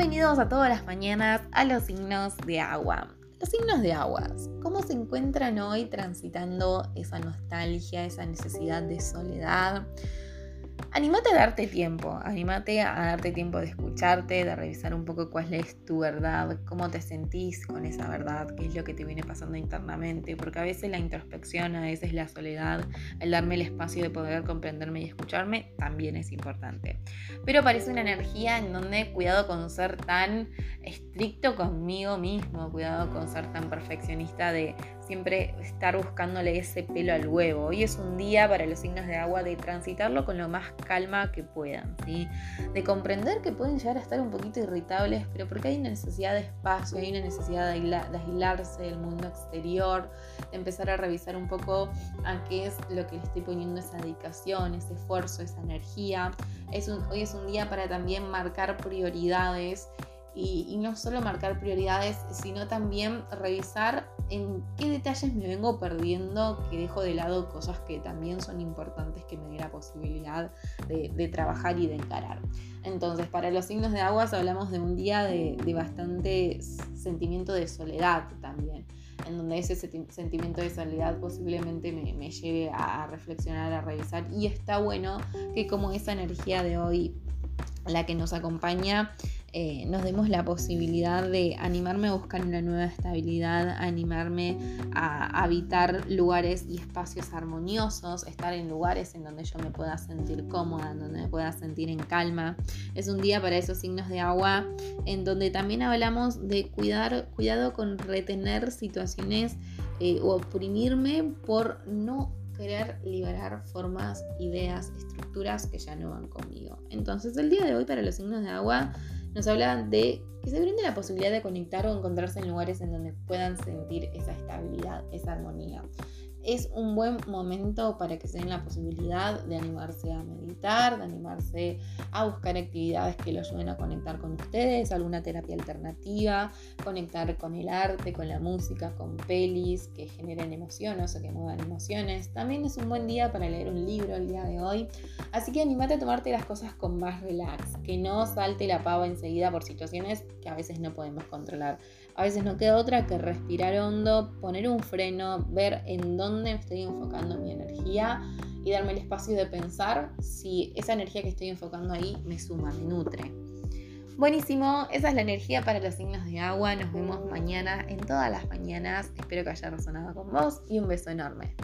Bienvenidos a todas las mañanas a los signos de agua. Los signos de aguas, ¿cómo se encuentran hoy transitando esa nostalgia, esa necesidad de soledad? Anímate a darte tiempo, anímate a darte tiempo de escucharte, de revisar un poco cuál es tu verdad, cómo te sentís con esa verdad, qué es lo que te viene pasando internamente, porque a veces la introspección, a veces la soledad, el darme el espacio de poder comprenderme y escucharme también es importante. Pero parece una energía en donde cuidado con ser tan estricto conmigo mismo, cuidado con ser tan perfeccionista de siempre estar buscándole ese pelo al huevo. Hoy es un día para los signos de agua de transitarlo con lo más calma que puedan, de comprender que pueden llegar a estar un poquito irritables, pero porque hay una necesidad de espacio, hay una necesidad de, aislarse del mundo exterior, de empezar a revisar un poco a qué es lo que le estoy poniendo esa dedicación, ese esfuerzo, esa energía. Es hoy es un día para también marcar prioridades y, no solo marcar prioridades, sino también revisar en qué detalles me vengo perdiendo, que dejo de lado cosas que también son importantes que me dé la posibilidad de, trabajar y de encarar. Entonces, para los signos de aguas hablamos de un día de, bastante sentimiento de soledad también en donde ese sentimiento de soledad posiblemente me, lleve a reflexionar, a revisar. Y está bueno que como esa energía de hoy, la que nos acompaña, eh, nos demos la posibilidad de animarme a buscar una nueva estabilidad, animarme a habitar lugares y espacios armoniosos, estar en lugares en donde yo me pueda sentir cómoda, en donde me pueda sentir en calma. Es un día para esos signos de agua en donde también hablamos de cuidar, cuidado con retener situaciones eh, o oprimirme por no querer liberar formas, ideas, estructuras que ya no van conmigo. Entonces el día de hoy para los signos de agua nos habla de que se brinde la posibilidad de conectar o encontrarse en lugares en donde puedan sentir esa estabilidad, esa armonía es un buen momento para que se den la posibilidad de animarse a meditar, de animarse a buscar actividades que lo ayuden a conectar con ustedes, alguna terapia alternativa, conectar con el arte, con la música, con pelis que generen emociones o que muevan emociones. También es un buen día para leer un libro el día de hoy, así que animate a tomarte las cosas con más relax, que no salte la pava enseguida por situaciones que a veces no podemos controlar. A veces no queda otra que respirar hondo, poner un freno, ver en dónde estoy enfocando mi energía y darme el espacio de pensar si esa energía que estoy enfocando ahí me suma, me nutre. Buenísimo, esa es la energía para los signos de agua. Nos vemos mañana en todas las mañanas. Espero que haya resonado con vos y un beso enorme.